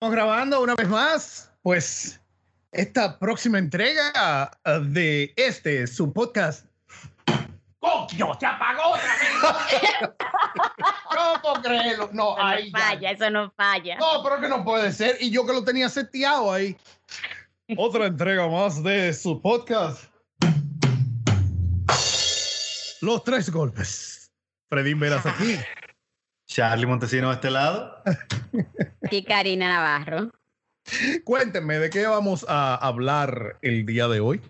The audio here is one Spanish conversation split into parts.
Estamos grabando una vez más, pues, esta próxima entrega de este, su podcast. ¡Coño! ¡Se apagó otra vez! no puedo creerlo. No, Eso ahí no ya. falla, eso no falla. No, pero que no puede ser. Y yo que lo tenía seteado ahí. Otra entrega más de su podcast. Los tres golpes. Freddy Veras aquí. Charlie Montesino de este lado. Y Karina Navarro. Cuéntenme, ¿de qué vamos a hablar el día de hoy?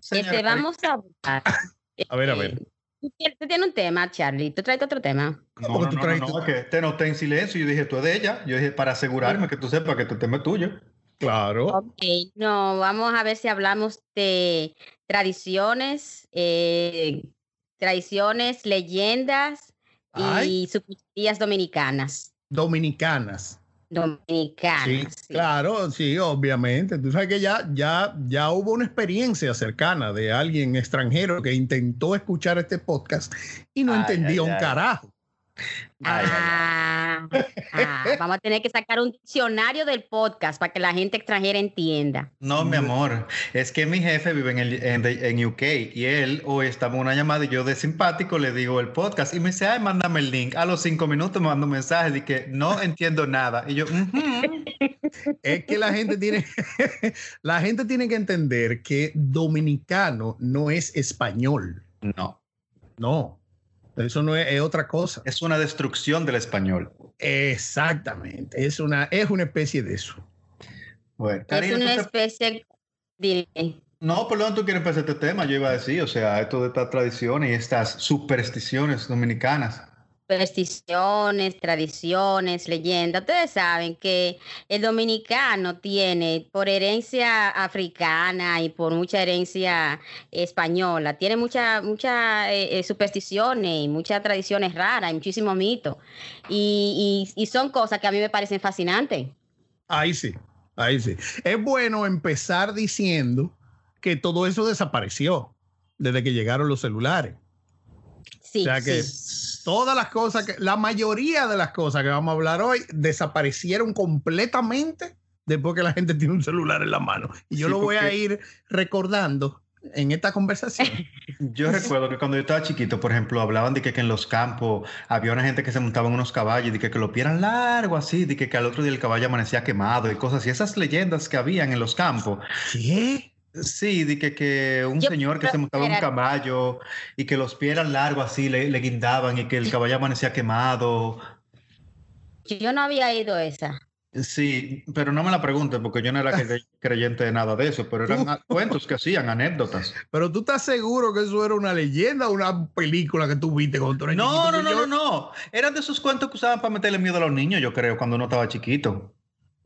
Este, Señora, vamos a hablar. A ver, a ver. eh, Tú tienes- un tema, Charlie. Tú traes otro tema. No, ¿Cómo no, tú no, traes no, es que te noté en silencio y yo dije, tú es de ella. Yo dije, para asegurarme que tú sepas que tu tema es tuyo. Claro. Ok, no, vamos a ver si hablamos de tradiciones, eh, tradiciones, leyendas y Ay. supersticiones dominicanas. Dominicanas. Dominicanas. sí. claro, sí, obviamente. Tú sabes que ya, ya, ya hubo una experiencia cercana de alguien extranjero que intentó escuchar este podcast y no Ay, entendía ay, un ay. carajo. Ay, ay, Ah, ah, vamos a tener que sacar un diccionario del podcast para que la gente extranjera entienda. No, mi amor, es que mi jefe vive en, el, en, en UK y él hoy estamos en una llamada y yo de simpático le digo el podcast y me dice, ay, mándame el link. A los cinco minutos me manda un mensaje de que no entiendo nada. Y yo. Es que la gente tiene, la gente tiene que entender que dominicano no es español. no, No, eso no es, es otra cosa. es una destrucción del español. Exactamente. Es una, es una especie de eso. Bueno, Es Karina, una ¿tú te- especie de... No, ¿por dónde tú quieres empezar este tema? Yo iba a decir, o sea, esto de estas tradiciones y estas supersticiones dominicanas. Supersticiones, tradiciones, leyendas. Ustedes saben que el dominicano tiene, por herencia africana y por mucha herencia española, tiene muchas mucha, eh, eh, supersticiones y muchas tradiciones raras y muchísimos mitos. Y, y- y son cosas que a mí me parecen fascinantes. Ahí sí, ahí sí. Es bueno empezar diciendo que todo eso desapareció desde que llegaron los celulares. Sí, o sea que sí. Todas las cosas, que, la mayoría de las cosas que vamos a hablar hoy desaparecieron completamente después que la gente tiene un celular en la mano. Y yo Sí, lo voy a ir recordando en esta conversación. Yo recuerdo que cuando yo estaba chiquito, por ejemplo, hablaban de que, que en los campos había una gente que se montaba en unos caballos y de que, que lo pierdan largo así, de que, que al otro día el caballo amanecía quemado y cosas así. Esas leyendas que habían en los campos. ¿Qué? Sí, de que, que un Yo- señor que se montaba en un caballo y que los pies eran largos así, le, le guindaban y que el caballo amanecía quemado. Yo no había oído esa. Sí, pero no me la preguntes porque yo no era cre- creyente de nada de eso, pero eran cuentos que hacían, anécdotas. Pero tú estás seguro que eso era una leyenda o una película que tú viste cuando eras No, chiquito? no, no, no, no. Eran de esos cuentos que usaban para meterle miedo a los niños, yo creo, cuando uno estaba chiquito.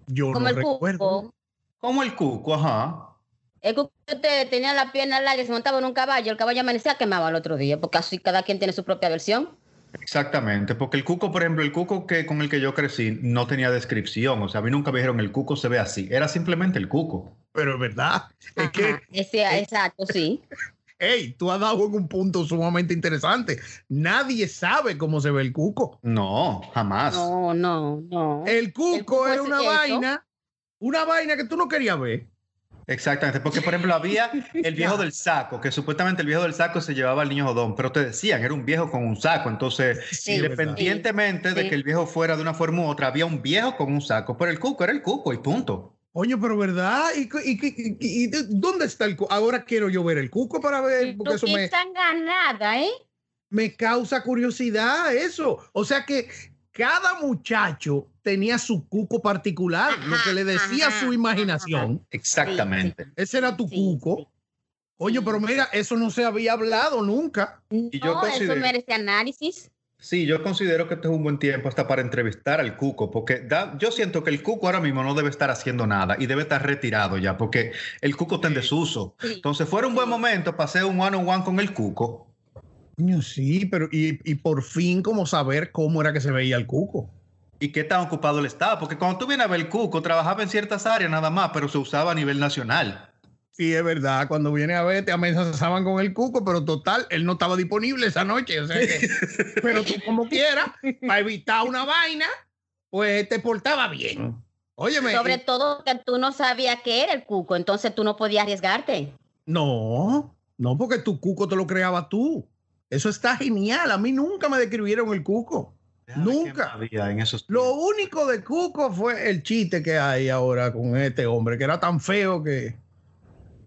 Yo Como no el recuerdo. cuco. Como el cuco, ajá. El cuco te- tenía la pierna larga y se montaba en un caballo. El caballo amanecía quemado al otro día, porque así cada quien tiene su propia versión. Exactamente, porque el cuco, por ejemplo, el cuco que con el que yo crecí no tenía descripción, o sea, a mí nunca me dijeron el cuco se ve así, era simplemente el cuco. Pero es verdad. Es Ajá, que, ese- eh, exacto, sí. hey, tú has dado en un punto sumamente interesante. Nadie sabe cómo se ve el cuco. No, jamás. No, no, no. El cuco, cuco era es una eso. vaina, una vaina que tú no querías ver. Exactamente, porque por ejemplo había el viejo del saco, que supuestamente el viejo del saco se llevaba al niño jodón, pero te decían, era un viejo con un saco, entonces Sí, independientemente de sí. que el viejo fuera de una forma u otra, había un viejo con un saco, pero el cuco era el cuco y punto. Oye, pero ¿verdad? ¿Y, y- y- y- y dónde está el cuco? Ahora quiero yo ver el cuco para ver, porque eso me, ganada, ¿eh? me causa curiosidad eso. O sea que cada muchacho tenía su cuco particular, lo que le decía Ajá, su imaginación. Exactamente. Ese era tu Sí, cuco. sí. Oye, pero mira, eso no se había hablado nunca. Y yo no, considero- eso merece análisis. Sí, yo considero que este es un buen tiempo hasta para entrevistar al Cuco, porque da- yo siento que el Cuco ahora mismo no debe estar haciendo nada y debe estar retirado ya, porque el Cuco está en desuso. Sí. Entonces, fuera un buen momento para hacer un one-on-one con el Cuco. Coño, Sí, pero y, y por fin como saber cómo era que se veía el cuco. y qué tan ocupado él estaba, porque cuando tú vienes a ver el Cuco, trabajaba en ciertas áreas nada más, pero se usaba a nivel nacional. Sí, es verdad. Cuando viene a ver, te amenazaban con el cuco, pero total, él no estaba disponible esa noche. O sea que- pero tú como quieras, para evitar una vaina, pues te portaba bien. Óyeme. Sobre todo que tú no sabías qué era el cuco, entonces tú no podías arriesgarte. No, no, porque tu cuco te lo creabas tú. Eso está genial. A mí nunca me describieron el cuco. Nunca. En esos Lo único de Cuco fue el chiste que hay ahora con este hombre, que era tan feo que,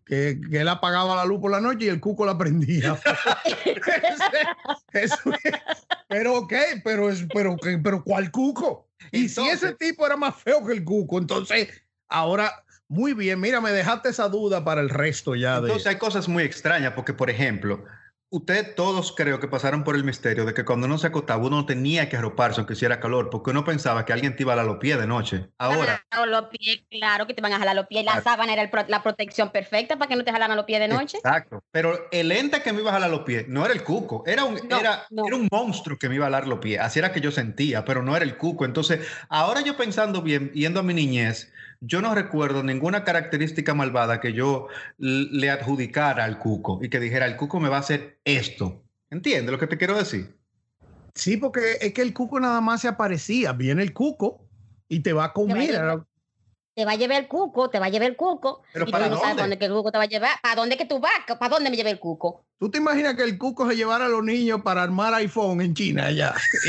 que, que él apagaba la luz por la noche y el Cuco la prendía. Es- pero ok, pero, es, pero, pero ¿cuál Cuco? Y si ese tipo era más feo que el Cuco, entonces ahora, muy bien, mira, me dejaste esa duda para el resto ya de... Entonces hay cosas muy extrañas, porque por ejemplo, ustedes todos creo que pasaron por el misterio de que cuando uno se acostaba uno no tenía que arroparse aunque hiciera calor, porque uno pensaba que alguien te iba a jalar los pies de noche. Ahora, Claro, los pies, claro que te van a jalar los pies. La Claro. sábana era pro- la protección perfecta para que no te jalaran los pies de noche. exacto. Pero el ente que me iba a jalar los pies no era el cuco, era un, No, era, no. era un monstruo que me iba a jalar los pies. Así era que yo sentía, pero no era el cuco. Entonces, ahora yo pensando bien, yendo a mi niñez, yo no recuerdo ninguna característica malvada que yo le adjudicara al cuco y que dijera, el cuco me va a hacer esto. ¿Entiendes lo que te quiero decir? Sí, porque es que el Cuco nada más se aparecía. Viene el Cuco y te va a comer. Te va a llevar el cuco, te va a llevar el cuco. ¿Pero y tú para no sabes dónde? dónde que el cuco te va a llevar. ¿Para dónde que tú vas? ¿Para dónde me lleva el cuco? ¿Tú te imaginas que el Cuco se llevara a los niños para armar iPhone en China allá?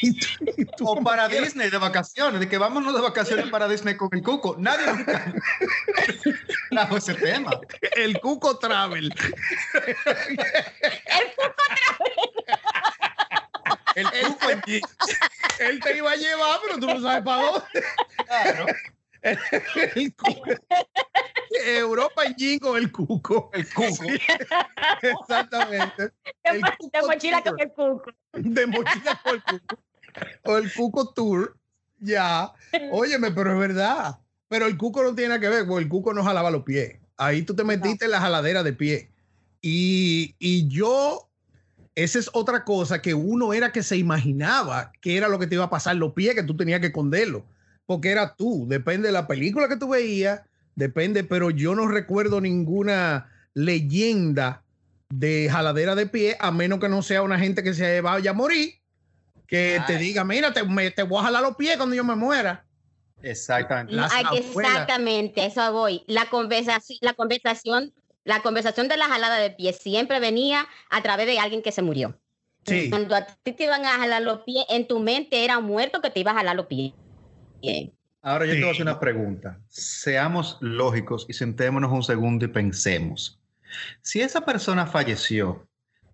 Tú- tú O para. Disney de vacaciones, de que vámonos de vacaciones para Disney con el cuco. Nadie nunca trajo ese tema. El Cuco Travel. El cuco El cuco en jeans, Él te iba a llevar, pero tú no sabes para dónde. claro. El Cuco. Europa en jean con el Cuco. El cuco. Exactamente. El de Cuco mochila Tour. con el cuco. De mochila con el Cuco. O el Cuco Tour. Ya. Óyeme, pero es verdad. Pero el Cuco no tiene nada que ver, porque el Cuco no jalaba los pies. Ahí tú te metiste en la jaladera de pie. Y, y yo, esa es otra cosa que uno era que se imaginaba que era lo que te iba a pasar los pies, que tú tenías que esconderlo. Porque era tú, depende de la película que tú veías, depende, pero yo no recuerdo ninguna leyenda de jaladera de pie, a menos que no sea una gente que se vaya a morir, que te diga, mira, te, me- te voy a jalar los pies cuando yo me muera. Exactamente. Ay, exactamente, eso voy. La conversación, la conversación, la conversación de la jalada de pies siempre venía a través de alguien que se murió. Sí. Cuando a ti te iban a jalar los pies, en tu mente era muerto que te iba a jalar los pies. Bien. Ahora yo te voy a hacer Sí. una pregunta. Seamos lógicos y sentémonos un segundo y pensemos. Si esa persona falleció,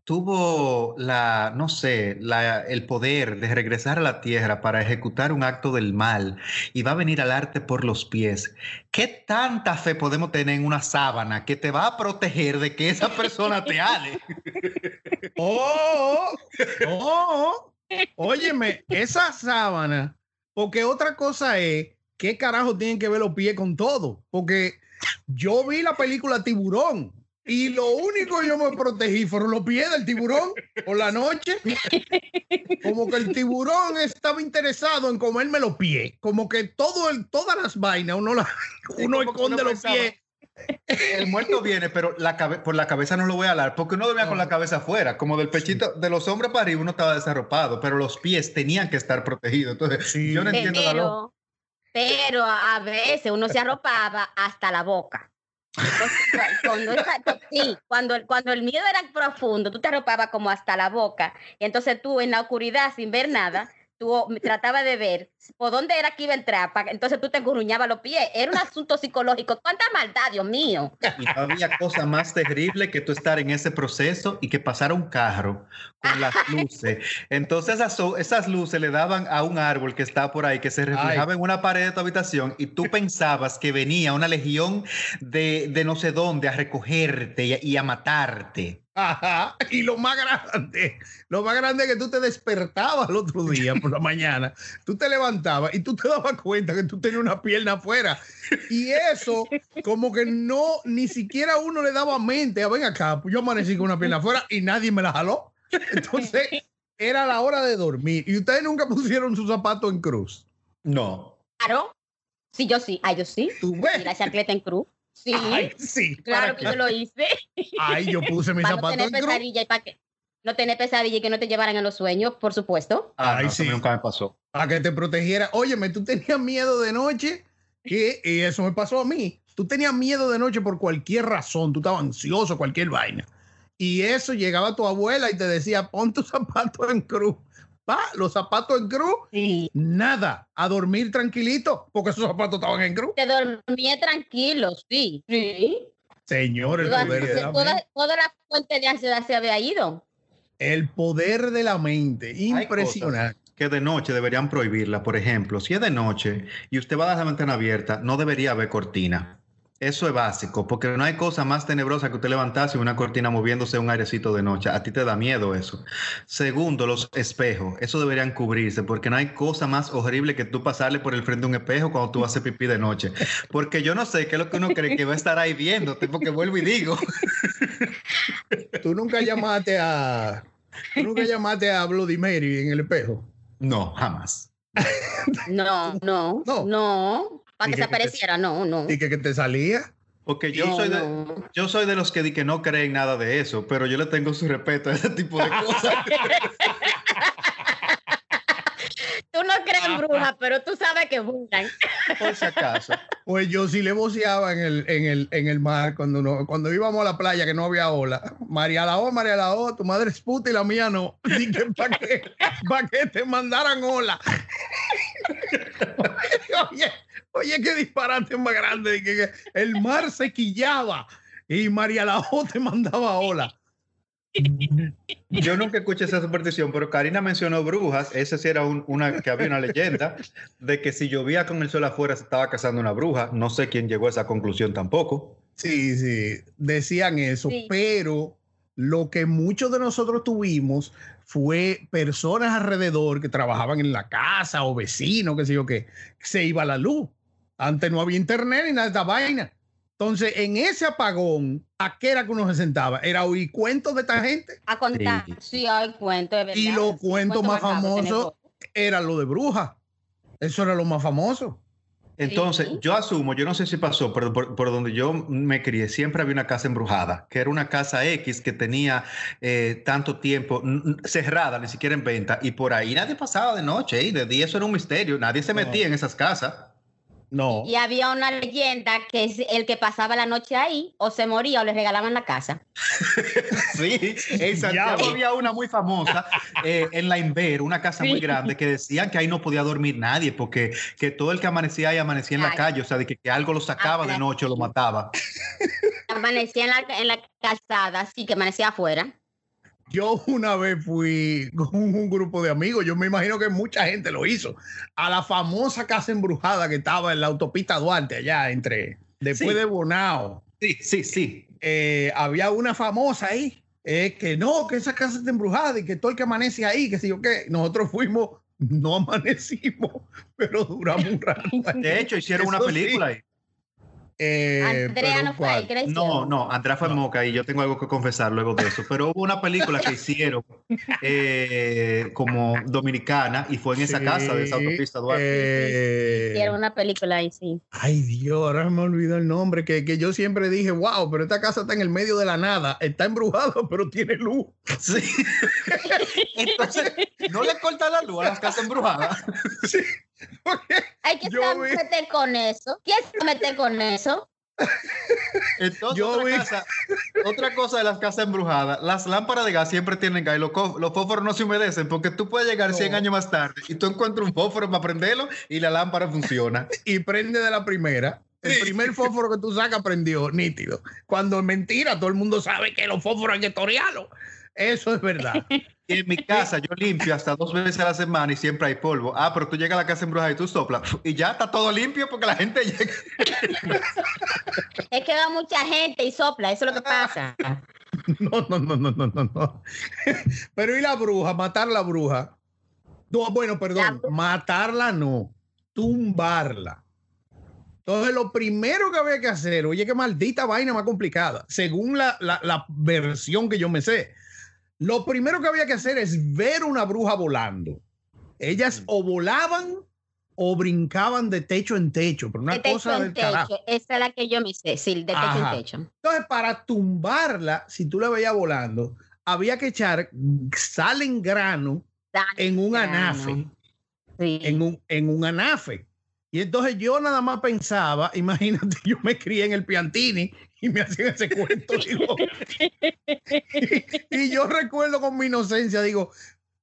tuvo la, no sé, la, el poder de regresar a la tierra para ejecutar un acto del mal y va a venir al arte por los pies, ¿qué tanta fe podemos tener en una sábana que te va a proteger de que esa persona te ale? Oh, oh, óyeme, esa sábana, porque otra cosa es, ¿qué carajo tienen que ver los pies con todo? Porque yo vi la película Tiburón y lo único que yo me protegí fueron los pies del tiburón por la noche. Como que el tiburón estaba interesado en comerme los pies. Como que todo el, todas las vainas uno, la, uno esconde uno los pensaba, pies. El muerto viene, pero la cabe- por la cabeza no lo voy a hablar, porque uno dormía con la cabeza afuera, como del pechito, de los hombres para arriba uno estaba desarropado, pero los pies tenían que estar protegidos. Entonces, Sí. yo no entiendo la. Pero, pero a veces uno se arropaba hasta la boca. Entonces, Cuando, esa- sí, cuando el miedo era profundo, tú te arropabas como hasta la boca. Y entonces tú en la oscuridad, sin ver nada, tú tratabas de ver por dónde era que iba a entrar. pa- entonces tú te engurruñabas los pies. Era un asunto psicológico. ¿Cuánta maldad, Dios mío? Y no había cosa más terrible que tú estar en ese proceso y que pasara un carro con las luces. Entonces esas, esas luces le daban a un árbol que está por ahí, que se reflejaba en una pared de tu habitación y tú pensabas que venía una legión de, de no sé dónde a recogerte y a- y a matarte. Ajá. Y lo más grande, lo más grande es que tú te despertabas el otro día por la mañana, tú te levantabas y tú te dabas cuenta que tú tenías una pierna afuera. Y eso, como que no, ni siquiera uno le daba mente, a ven acá, pues yo amanecí con una pierna afuera y nadie me la jaló. Entonces, era la hora de dormir. Y ustedes nunca pusieron su zapato en cruz. No. Claro. Sí, yo sí. Ay, yo sí. ¿Tú Y ves? la chancleta en cruz. Sí. Ay, sí. claro ¿para que qué? yo lo hice. Ay, yo puse mi para no zapato tener pesadilla y para que no tener pesadilla y que no te llevaran en los sueños, por supuesto. Ah, Ay, no, eso sí. nunca me pasó. Para que te protegiera. Óyeme, tú tenías miedo de noche, que, y eso me pasó a mí. Tú tenías miedo de noche por cualquier razón, tú estabas ansioso, cualquier vaina. Y eso llegaba tu abuela y te decía, pon tus zapatos en cruz. Va, los zapatos en cruz, Sí. nada, a dormir tranquilito, porque esos zapatos estaban en cruz. Te dormía tranquilo, sí. Sí. Señor, el Toda, poder de la toda- mente. toda la fuente de ansiedad se había ido. El poder de la mente, Hay impresionante. cosas que de noche deberían prohibirla. Por ejemplo, si es de noche y usted va a dejar la ventana abierta, no debería haber cortina. Eso es básico, porque no hay cosa más tenebrosa que usted levantarse y una cortina moviéndose un airecito de noche. A ti te da miedo eso. Segundo, los espejos. Eso deberían cubrirse, porque no hay cosa más horrible que tú pasarle por el frente de un espejo cuando tú haces pipí de noche. Porque yo no sé qué es lo que uno cree que va a estar ahí viéndote, porque vuelvo y digo. Tú nunca llamaste a. Tú nunca llamaste a Bloody Mary en el espejo. No, jamás. No, no, No. no. Para que que- se apareciera, no, no. Y que, que te salía. Porque yo No, soy de, no. Yo soy de los que, di que no creen nada de eso, pero yo le tengo su respeto a ese tipo de cosas. Tú no crees en brujas, pero tú sabes que buscan. por si acaso. Pues yo sí le voceaba en el, en el, en el mar cuando, no, cuando íbamos a la playa que no había ola. María la O, María la O, tu madre es puta y la mía no. Dije, ¿para qué? ¿Para que te mandaran ola? oye, oye, qué disparate más grande. Que el mar se quillaba y María la O te mandaba ola. Yo nunca escuché esa superstición, pero Karina mencionó brujas. Ese sí era un- una que había una leyenda de que si llovía con el sol afuera se estaba cazando una bruja. No sé quién llegó a esa conclusión tampoco. Sí, sí, decían eso, Sí. pero lo que muchos de nosotros tuvimos fue personas alrededor que trabajaban en la casa o vecinos, qué sé yo qué, se iba la luz. Antes no había internet ni nada de esta vaina. Entonces, en ese apagón, ¿a qué era que uno se sentaba? Era oír cuentos de esta gente. A contar. Sí. Sí, hay cuentos, de verdad. Y los Sí, cuentos más famosos todo. era lo de brujas. Eso era lo más famoso. Entonces, Sí. yo asumo, yo no sé si pasó, pero por, por donde yo me crié, siempre había una casa embrujada, que era una casa X que tenía eh, tanto tiempo cerrada, ni siquiera en venta, y por ahí nadie pasaba de noche, y de día eso era un misterio, nadie se No. metía en esas casas. No. Y había una leyenda que es el que pasaba la noche ahí, o se moría o le regalaban la casa. Sí, en Santiago había una muy famosa eh, en la Inver, una casa muy grande, que decían que ahí no podía dormir nadie, porque que todo el que amanecía ahí amanecía en la Ay. calle, o sea, de que, que algo lo sacaba de Ay. noche o lo mataba. Amanecía en la, en la calzada, sí, que amanecía afuera. Yo una vez fui con un grupo de amigos, yo me imagino que mucha gente lo hizo, a la famosa casa embrujada que estaba en la autopista Duarte, allá entre, después Sí. de Bonao. Sí, sí, sí. Eh, había una famosa ahí, eh, que no, que esa casa está embrujada y que todo el que amanece ahí, que si yo qué, nosotros fuimos, no amanecimos, pero duramos un rato. ahí. De hecho, hicieron una sí. película ahí. Eh, Andrea no fue ahí, ¿cuál? ¿qué le No, no, Andrea fue No. moca y yo tengo algo que confesar luego de eso. Pero hubo una película que hicieron eh, como dominicana y fue en esa casa de esa autopista Duarte. eh, Hicieron una película ahí, sí. Ay Dios, ahora me olvidó el nombre, que, que yo siempre dije, wow, pero esta casa está en el medio de la nada, está embrujada, pero tiene luz. Sí. Entonces, no le corta la luz a las casas embrujadas. Sí, porque Hay que Yo vi- meter con eso. ¿Quién se mete con eso? Entonces, Yo otra, vi- casa- otra cosa de las casas embrujadas, las lámparas de gas siempre tienen gas y los, fósforos no se humedecen porque tú puedes llegar No. 100 años más tarde y tú encuentras un fósforo para prenderlo y la lámpara funciona. y prende de la primera. El Sí. primer fósforo que tú sacas prendió, nítido. Cuando es mentira, todo el mundo sabe que los fósforos hay que torearlos. Eso es verdad. Y en mi casa yo limpio hasta dos veces a la semana y siempre hay polvo. Ah, pero tú llegas a la casa embrujada y tú soplas y ya está todo limpio porque la gente llega. Es que va mucha gente y sopla, eso es lo que pasa. No, no, no, no, no, no, no. Pero ¿y la bruja? Matar la bruja. No, bueno, perdón, La- matarla no, tumbarla. Entonces, lo primero que había que hacer, oye, qué maldita vaina más complicada, según la, la- la versión que yo me sé, lo primero que había que hacer es ver una bruja volando. Ellas o volaban o brincaban de techo en techo, pero una de techo cosa en del carajo. techo. Esa es la que yo me sé, sí, de techo Ajá. en techo. Entonces, para tumbarla, si tú la veías volando, había que echar sal en grano en un anafe. En, un, en un anafe. Y entonces yo nada más pensaba, imagínate, yo me crié en el Piantini y me hacían ese cuento. y, yo recuerdo con mi inocencia, digo,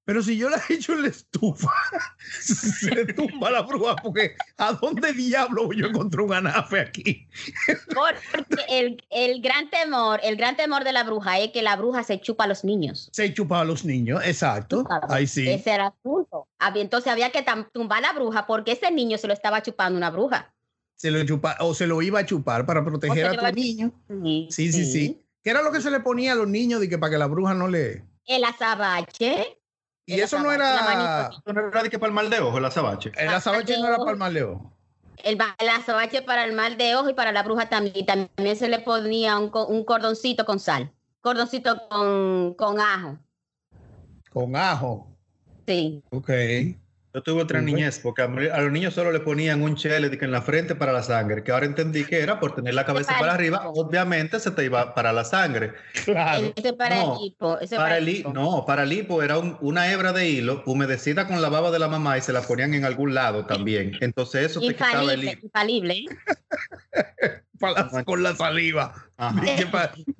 pero si yo la he hecho en la estufa, se tumba la bruja, porque ¿a dónde diablo yo encontré un anafe aquí? Porque el, gran temor, el gran temor de la bruja es que la bruja se chupa a los niños. Se chupa a los niños, exacto. Ahí sí. Ese era el punto. Entonces había que tumbar a la bruja porque ese niño se lo estaba chupando una bruja. Se lo chupa, o se lo iba a chupar para proteger a tu niño. Sí sí, sí, sí, ¿Qué era lo que se le ponía a los niños de que para que la bruja no le. El azabache. Y eso no era. no era de que para el mal de ojo, el azabache. El azabache no era para el mal de ojo. El, azabache para el mal de ojo y para la bruja también. También se le ponía un, un cordoncito con sal. Cordoncito con, con ajo. Con ajo. Sí. Ok. Yo tuve otra niñez, porque a, los niños solo le ponían un chele en la frente para la sangre, que ahora entendí que era por tener la cabeza para arriba, obviamente se te iba para la sangre. Claro. Ese para no, el hipo. para, el hipo. No, para el hipo era una hebra de hilo humedecida con la baba de la mamá y se la ponían en algún lado también. Entonces eso te quitaba el hipo. Infalible. con la saliva.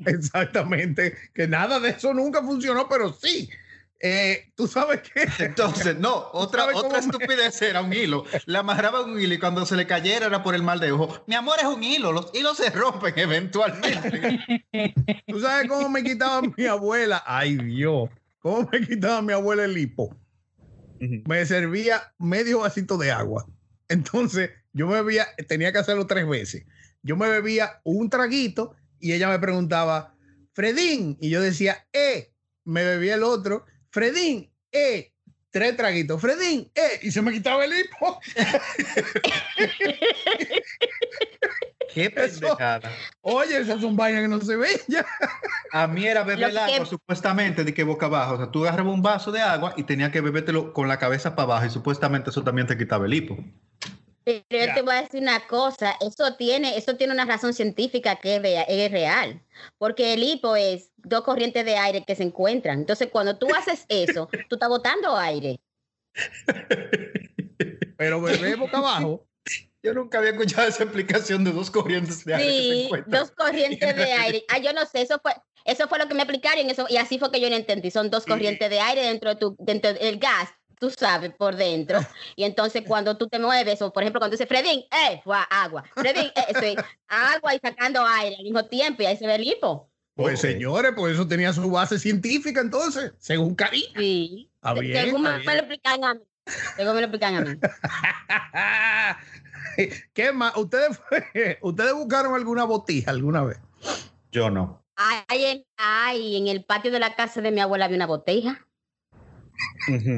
Exactamente. Que nada de eso nunca funcionó, pero sí eh, ¿Tú sabes qué? Entonces, no, otra, otra estupidez era un hilo. Le amarraba un hilo y cuando se le cayera era por el mal de ojo. Mi amor es un hilo, los hilos se rompen eventualmente. ¿Tú sabes cómo me quitaba mi abuela? Ay, Dios. ¿Cómo me quitaba mi abuela el hipo? Me servía medio vasito de agua. Entonces, yo me bebía, tenía que hacerlo tres veces. Yo me bebía un traguito y ella me preguntaba, Fredín, y yo decía, eh, me bebía el otro Fredín, eh, tres traguitos. Fredín, eh, y se me quitaba el hipo. Qué pendejada. oye, esa es un vaina que no se ve ya. A mí era beber el agua, supuestamente, de que boca abajo. O sea, tú agarrabas un vaso de agua y tenía que bebértelo con la cabeza para abajo y supuestamente eso también te quitaba el hipo. Pero yo te voy a decir una cosa, eso tiene, eso tiene una razón científica que es real, porque el hipo es dos corrientes de aire que se encuentran. Entonces, cuando tú haces eso, tú estás botando aire. Pero bebé boca abajo. Yo nunca había escuchado esa explicación de dos corrientes de aire. Sí, dos corrientes de aire. Ah, yo no sé, eso fue, eso fue lo que me explicaron eso, y así fue que yo lo entendí. Son dos corrientes de aire dentro de tu, dentro del gas tú sabes, por dentro. Y entonces cuando tú te mueves, o por ejemplo cuando dice Fredín, eh, fue agua. Fredín, eh, agua y sacando aire al mismo tiempo, y ahí se ve el hipo. Pues señores, pues eso tenía su base científica entonces, según Cari. Sí. según me, lo explican a mí. Según me lo explican a mí. ¿Qué más? ¿Ustedes, ¿Ustedes buscaron alguna botija alguna vez? Yo no. Ay, en, en el patio de la casa de mi abuela había una botija.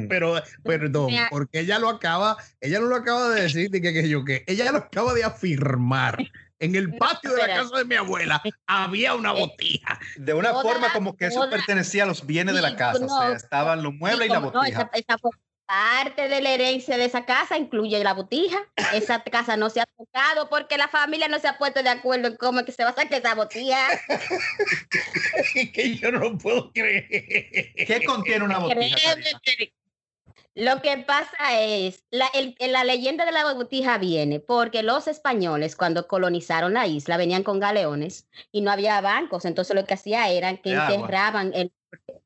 Pero, perdón, porque ella lo acaba, ella no lo acaba de decir, que, que yo que, ella lo acaba de afirmar. En el patio de la casa de mi abuela había una eh, botija. De una forma como que eso pertenecía a los bienes de la casa. o sea, estaban los muebles y la botija parte de la herencia de esa casa incluye la botija. Esa casa no se ha tocado porque la familia no se ha puesto de acuerdo en cómo es que se va a sacar esa botija. que yo no puedo creer. ¿Qué contiene una botija? Lo que pasa es, la, la leyenda de la botija viene porque los españoles cuando colonizaron la isla venían con galeones y no había bancos, entonces lo que hacía era que enterraban el,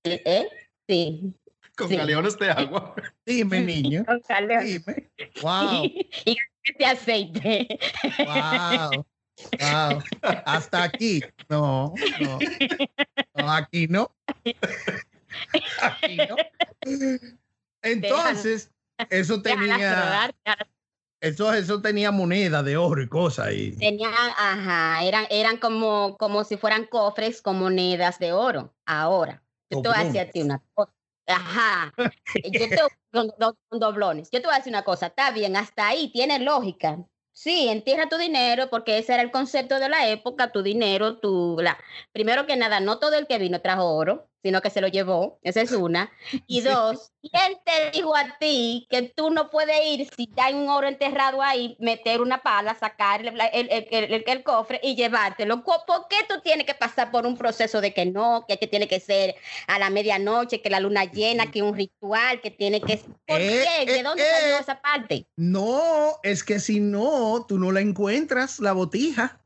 ¿eh? Sí, con galeones de agua. Dime, niño. Con galeones. Dime. Wow. Y, este aceite. Wow. Wow. Hasta aquí. No, no. no aquí no. Aquí no. Entonces, eso tenía. Eso, eso tenía moneda de oro y cosas. Y... Tenía, ajá, eran, eran como, como si fueran cofres con monedas de oro. Ahora, yo te voy a decir a ti una cosa. Ajá. Yo te, con, doblones. Yo te voy a decir una cosa, está bien, hasta ahí tiene lógica. Sí, entierra tu dinero porque ese era el concepto de la época, tu dinero, tu... La... Primero que nada, no todo el que vino trajo oro. Sino que se lo llevó. Esa es una. Y dos, ¿quién te dijo a ti que tú no puedes ir si hay un oro enterrado ahí, meter una pala, sacar el, el, el, cofre y llevártelo? ¿Por qué tú tienes que pasar por un proceso de que no, que, que tiene que ser a la medianoche, que la luna llena, que un ritual, que tiene que... ¿Por eh, qué? ¿De eh, dónde salió eh. esa parte? No, es que si no, tú no la encuentras, la botija.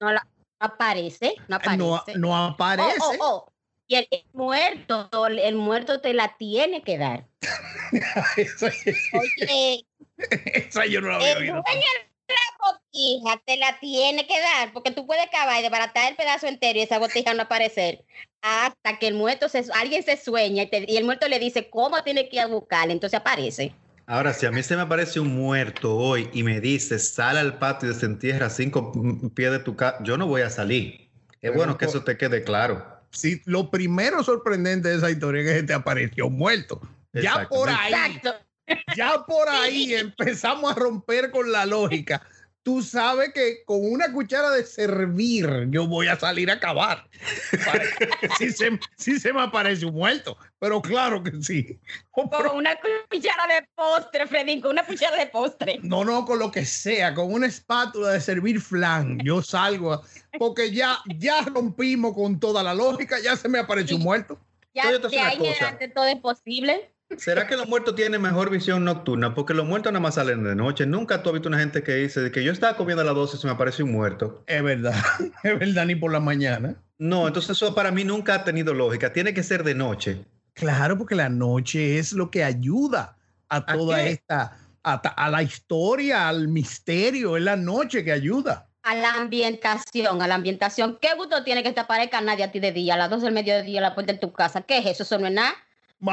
No, la aparece, no aparece. No, aparece. Oh, oh, oh. Y el, muerto, el muerto te la tiene que dar. eso, Oye, eso yo no lo dueño de la botija te la tiene que dar, porque tú puedes cavar y desbaratar el pedazo entero y esa botija no aparecer hasta que el muerto se, alguien se sueña y, el muerto le dice cómo tiene que ir a buscarle, entonces aparece. Ahora, si a mí se me aparece un muerto hoy y me dice, sal al patio y desentierra cinco pies de tu casa, yo no voy a salir. Es bueno que eso te quede claro sí, lo primero sorprendente de esa historia es que te apareció muerto. Ya por ahí, ya por ahí empezamos a romper con la lógica. Tú sabes que con una cuchara de servir yo voy a salir a acabar. si, se, si se me aparece un muerto, pero claro que sí. con una cuchara de postre, Fredín, con una cuchara de postre. No, no, con lo que sea, con una espátula de servir flan, yo salgo porque ya, ya rompimos con toda la lógica, ya se me apareció muerto. Ya de ahí en todo es posible. ¿Será que los muertos tienen mejor visión nocturna? Porque los muertos nada más salen de noche. Nunca tú has visto una gente que dice que yo estaba comiendo a las 12 y se me apareció un muerto. Es verdad, es verdad, ni por la mañana. No, entonces eso para mí nunca ha tenido lógica. Tiene que ser de noche. Claro, porque la noche es lo que ayuda a toda esta, a, a la historia, al misterio. Es la noche que ayuda a la ambientación, a la ambientación. ¿Qué gusto tiene que te aparezca nadie a ti de día, a las 12 del mediodía, a la puerta de tu casa? ¿Qué es eso? Eso no es nada.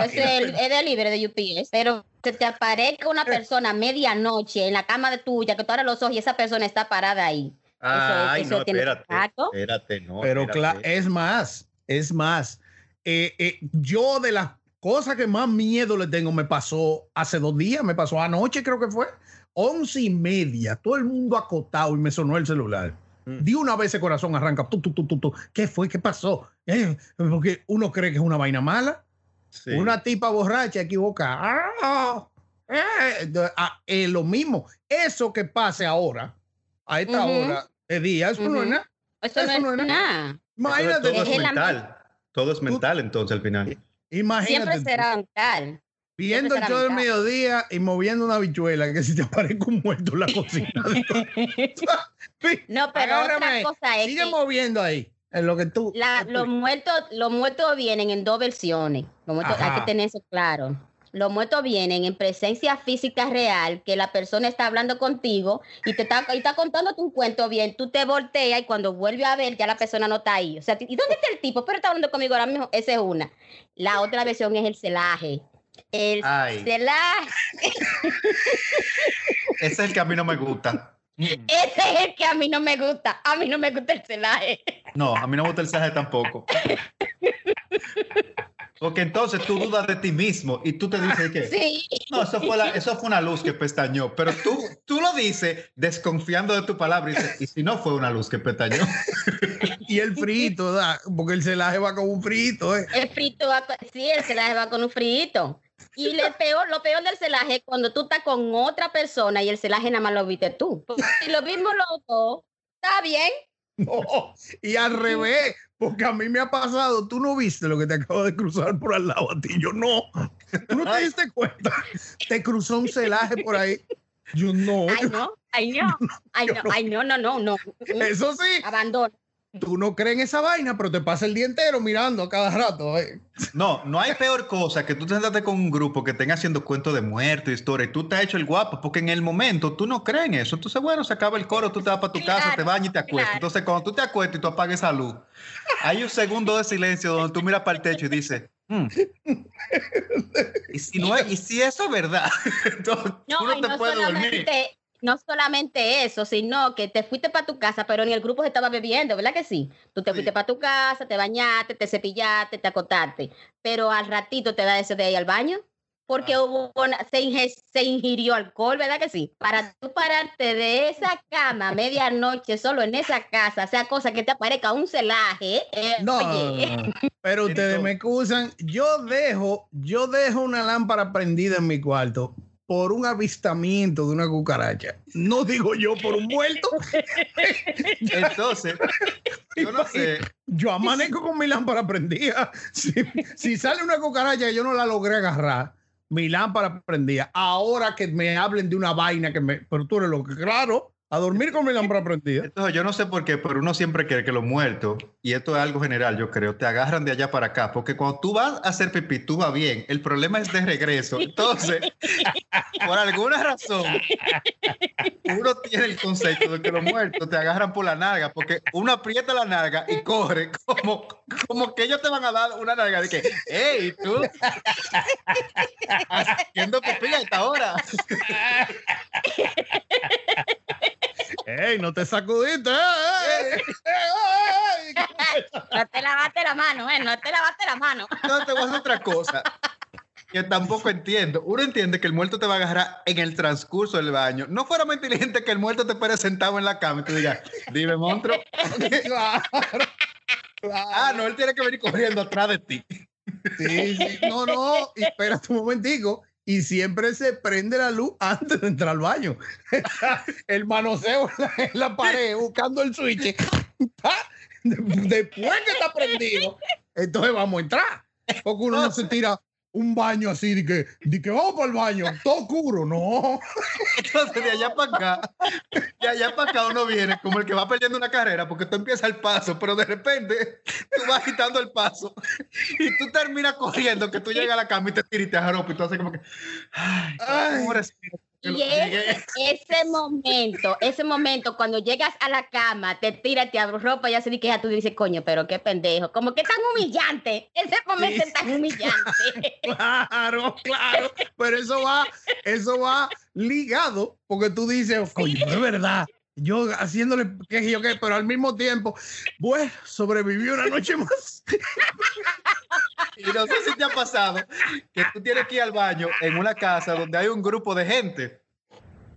Es, el, es libre de UPS, pero que te aparezca una persona a medianoche en la cama de tuya, que tú abres los ojos y esa persona está parada ahí. Ay, eso, no, espérate, espérate, no. Pero claro, es más, es más. Eh, eh, yo de las cosas que más miedo le tengo me pasó hace dos días, me pasó anoche creo que fue once y media, todo el mundo acotado y me sonó el celular. Mm. De una vez ese corazón arranca. Tu, tu, tu, ¿Qué fue? ¿Qué pasó? Eh, porque uno cree que es una vaina mala. Una tipa borracha equivocada. Ah, eh, ah, es lo mismo. Eso que pase ahora, a esta hora de día, eso no es nada. Eso, no, es nada. Imagínate. Todo es mental. Todo es mental entonces al final. Imagínate. Siempre será mental. Viendo el show del mediodía y moviendo una bichuela que si te aparece un muerto en la cocina. no, pero otra cosa es Sigue moviendo ahí. En lo que tú. los, muertos, los muertos vienen en dos versiones. hay que tener eso claro. Los muertos vienen en presencia física real, que la persona está hablando contigo y te está, y está contándote un cuento bien. Tú te volteas y cuando vuelve a ver, ya la persona no está ahí. O sea, ¿y dónde está el tipo? Pero está hablando conmigo ahora mismo. Esa es una. La otra versión es el celaje el celaje. Ese es el que a mí no me gusta. Ese es el que a mí no me gusta. A mí no me gusta el celaje. No, a mí no me gusta el celaje tampoco. Porque entonces tú dudas de ti mismo y tú te dices que sí. no, eso fue, eso fue una luz que pestañó, pero tú, tú lo dices desconfiando de tu palabra y dices, ¿y si no fue una luz que pestañó? y el frito, porque el celaje va con un frito. ¿eh? El frito va, sí, el celaje va con un frito. Y lo peor, lo peor del celaje es cuando tú estás con otra persona y el celaje nada más lo viste tú. Si lo vimos los dos, está bien. No, y al revés, porque a mí me ha pasado, tú no viste lo que te acabo de cruzar por al lado a ti, yo no. Tú no te diste cuenta. Te cruzó un celaje por ahí. Yo no. Ay, no, ay, no, ay, no, ay, no, no, no, no. Eso sí. Abandono tú no crees en esa vaina, pero te pasa el día entero mirando a cada rato. Eh. No, no hay peor cosa que tú te sentaste con un grupo que tenga haciendo cuentos de muerte, historia, y tú te has hecho el guapo, porque en el momento tú no crees en eso. Entonces, bueno, se acaba el coro, tú te vas para tu casa, te bañas y te acuestas. Entonces, cuando tú te acuestas y tú apagas esa luz, hay un segundo de silencio donde tú miras para el techo y dices, hmm, ¿Y, si no es, y si eso es verdad, entonces no, tú no te puedes dormir no solamente eso, sino que te fuiste para tu casa, pero ni el grupo se estaba bebiendo, ¿verdad que sí? Tú te fuiste para tu casa, te bañaste, te cepillaste, te acotaste, pero al ratito te da ese de ahí al baño. porque hubo se, se, ingirió alcohol, ¿verdad que sí? Para tú pararte de esa cama a medianoche solo en esa casa, sea cosa que te aparezca un celaje. Eh, no, pero ustedes me excusan, yo dejo, yo dejo una lámpara prendida en mi cuarto por un avistamiento de una cucaracha. No digo yo por un muerto. Entonces, yo no sé. Yo amanezco con mi lámpara prendida. Si, si sale una cucaracha y yo no la logré agarrar, mi lámpara prendida. Ahora que me hablen de una vaina que me. Pero tú eres lo que, claro. A dormir con mi lámpara prendida. Entonces, yo no sé por qué, pero uno siempre quiere que los muertos, y esto es algo general, yo creo, te agarran de allá para acá, porque cuando tú vas a hacer pipí, tú vas bien. El problema es de regreso. Entonces, por alguna razón, uno tiene el concepto de que los muertos te agarran por la narga, porque uno aprieta la narga y corre, como, como que ellos te van a dar una narga de que, hey, tú, haciendo pipí a esta hora. ¡Ey, no te sacudiste! ¡Eh, no te lavaste la mano, ¿eh? No te lavaste la mano. No, te voy a hacer otra cosa. Que tampoco entiendo. Uno entiende que el muerto te va a agarrar en el transcurso del baño. No fuera más inteligente que el muerto te pare sentado en la cama y te diga, dime, monstruo. Claro, Ah, no, él tiene que venir corriendo atrás de ti. Sí, sí. No, no, espérate un momentico y siempre se prende la luz antes de entrar al baño. el manoseo en la, pared buscando el switch. Después que está prendido, entonces vamos a entrar. Porque uno no se tira un baño así de que, de que vamos para el baño, todo oscuro, no. Entonces de allá para acá, de allá para acá uno viene como el que va perdiendo una carrera porque tú empiezas el paso, pero de repente tú vas quitando el paso y tú terminas corriendo que tú llegas a la cama y te tiras y te y tú haces como que, ay, ay. Y ese, momento, ese momento, cuando llegas a la cama, te tiras, te abres ropa y así que ya tú dices, coño, pero qué pendejo. Como que tan humillante. Ese momento es tan humillante. claro, claro. Pero eso va, eso va ligado, porque tú dices, coño, de verdad. Yo haciéndole que yo qué, pero al mismo tiempo, pues sobreviví una noche más. Y no sé si te ha pasado que tú tienes que ir al baño en una casa donde hay un grupo de gente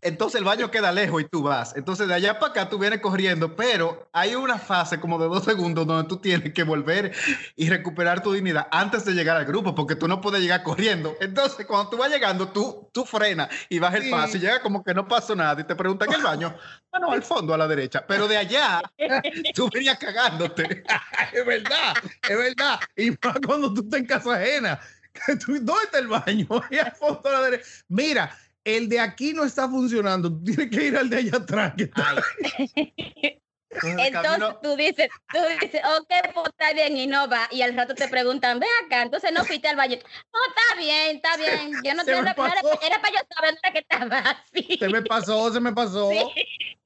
entonces el baño queda lejos y tú vas. Entonces de allá para acá tú vienes corriendo, pero hay una fase como de dos segundos donde tú tienes que volver y recuperar tu dignidad antes de llegar al grupo, porque tú no puedes llegar corriendo. Entonces cuando tú vas llegando, tú, tú frenas y vas el paso y llega como que no pasó nada y te preguntan el baño, bueno, al fondo, a la derecha. Pero de allá tú venías cagándote. es verdad, es verdad. Y más cuando tú estás en casa ajena. ¿Dónde está el baño? Y al fondo a la derecha. Mira, el de aquí no está funcionando, tú tienes que ir al de allá atrás. Entonces tú dices, tú dices, ok, pues está bien y no va. Y al rato te preguntan, ve acá, entonces no fuiste al baño. No, está bien, está bien. Yo no tengo era, era, para yo saber que estaba así. Se me pasó, se me pasó.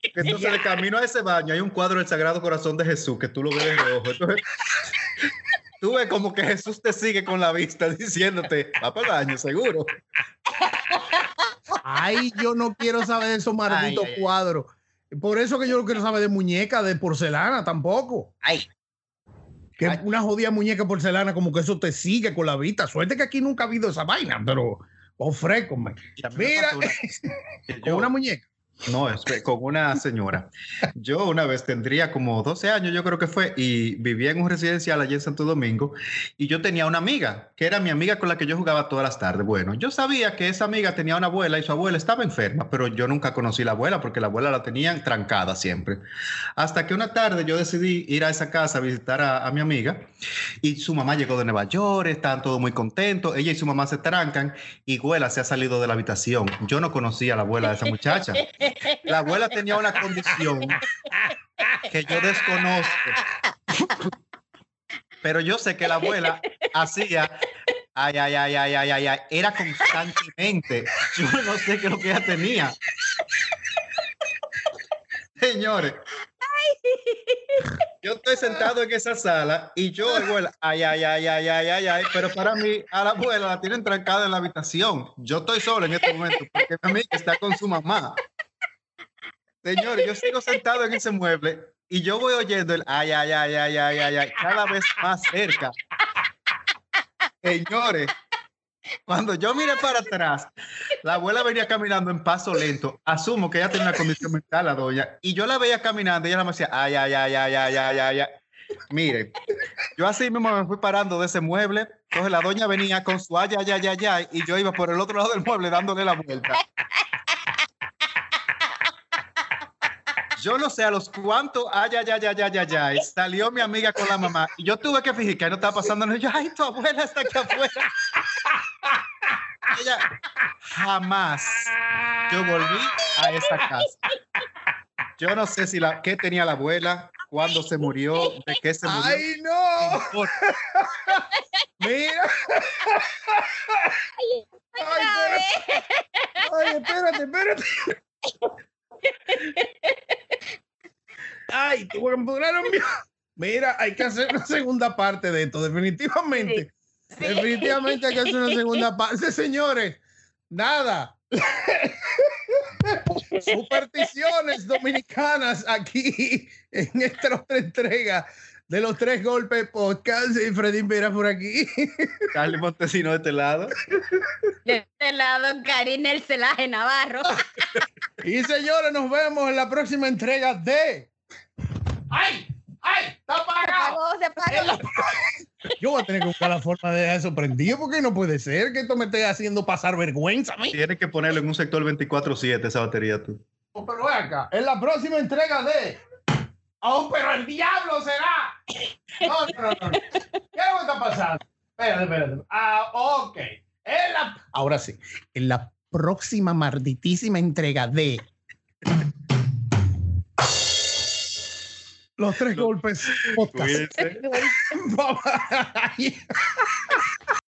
Entonces, de camino a ese baño hay un cuadro del Sagrado Corazón de Jesús que tú lo ves de rojo. Entonces, tú ves como que Jesús te sigue con la vista diciéndote, va para el baño, seguro. Ay, yo no quiero saber de esos malditos cuadros. Por eso que yo no quiero saber de muñeca de porcelana tampoco. Ay. Que una jodida muñeca porcelana, como que eso te sigue con la vista. Suerte que aquí nunca ha habido esa vaina, pero ofrezco. Mira, con una muñeca. No, es con una señora. Yo una vez tendría como 12 años, yo creo que fue, y vivía en un residencial allí en Santo Domingo, y yo tenía una amiga, que era mi amiga con la que yo jugaba todas las tardes. Bueno, yo sabía que esa amiga tenía una abuela y su abuela estaba enferma, pero yo nunca conocí la abuela porque la abuela la tenían trancada siempre. Hasta que una tarde yo decidí ir a esa casa a visitar a, mi amiga, y su mamá llegó de Nueva York, estaban todos muy contentos, ella y su mamá se trancan, y abuela se ha salido de la habitación. Yo no conocía a la abuela de esa muchacha. La abuela tenía una condición que yo desconozco. Pero yo sé que la abuela hacía Ay, ay, ay, ay, ay, ay, ay. Era constantemente. Yo no sé qué es lo que ella tenía. Señores. Yo estoy sentado en esa sala y yo, abuela, ay, ay, ay, ay, ay, ay, ay, pero para mí, a la abuela la tienen trancada en la habitación. Yo estoy solo en este momento porque a mí está con su mamá. Señor, yo sigo sentado en ese mueble y yo voy oyendo el ay, ay, ay, ay, ay, ay, ay, cada vez más cerca. Señores, cuando yo miré para atrás, la abuela venía caminando en paso lento. Asumo que ella tenía una condición mental, la doña, y yo la veía caminando y ella me decía ay, ay, ay, ay, ay, ay, ay, ay. Mire, yo así mismo me fui parando de ese mueble. Entonces la doña venía con su ay, ay, ay, ay, ay, y yo iba por el otro lado del mueble dándole la vuelta. Yo no sé a los cuantos, ay, ay, ay, ay, ay, ay, ay, salió mi amiga con la mamá y yo tuve que fingir que no estaba pasando nada. Yo, ay, tu abuela está aquí afuera. Ella, jamás yo volví a esa casa. Yo no sé si la, qué tenía la abuela, cuándo se murió, de qué se murió. ¡Ay, no! Mira. Ay, espérate. Ay, espérate, espérate. Ay, te voy a poner un mío. Mira, hay que hacer una segunda parte de esto, definitivamente. Definitivamente hay que hacer una segunda parte, señores. Nada. Supersticiones dominicanas aquí en esta otra entrega de los tres golpes podcast y Freddy Vera por aquí. Carly Montesino de este lado. De este lado, Karina El Celaje Navarro. Y señores, nos vemos en la próxima entrega de. ¡Ay! ¡Ay! ¡Está Se apagado! apagó, se apagó. Yo voy a tener que buscar la forma de dejar eso prendido porque no puede ser que esto me esté haciendo pasar vergüenza a mí. Tienes que ponerlo en un sector 24-7 esa batería tú. Oh, Pero ve acá, en la próxima entrega de. ¡Oh, pero el diablo será! No, no, no, no. ¿Qué es lo que está pasando? Espérate, espérate. Ah, ok. En la... Ahora sí, en la próxima marditísima entrega de. Los tres golpes. Podcast.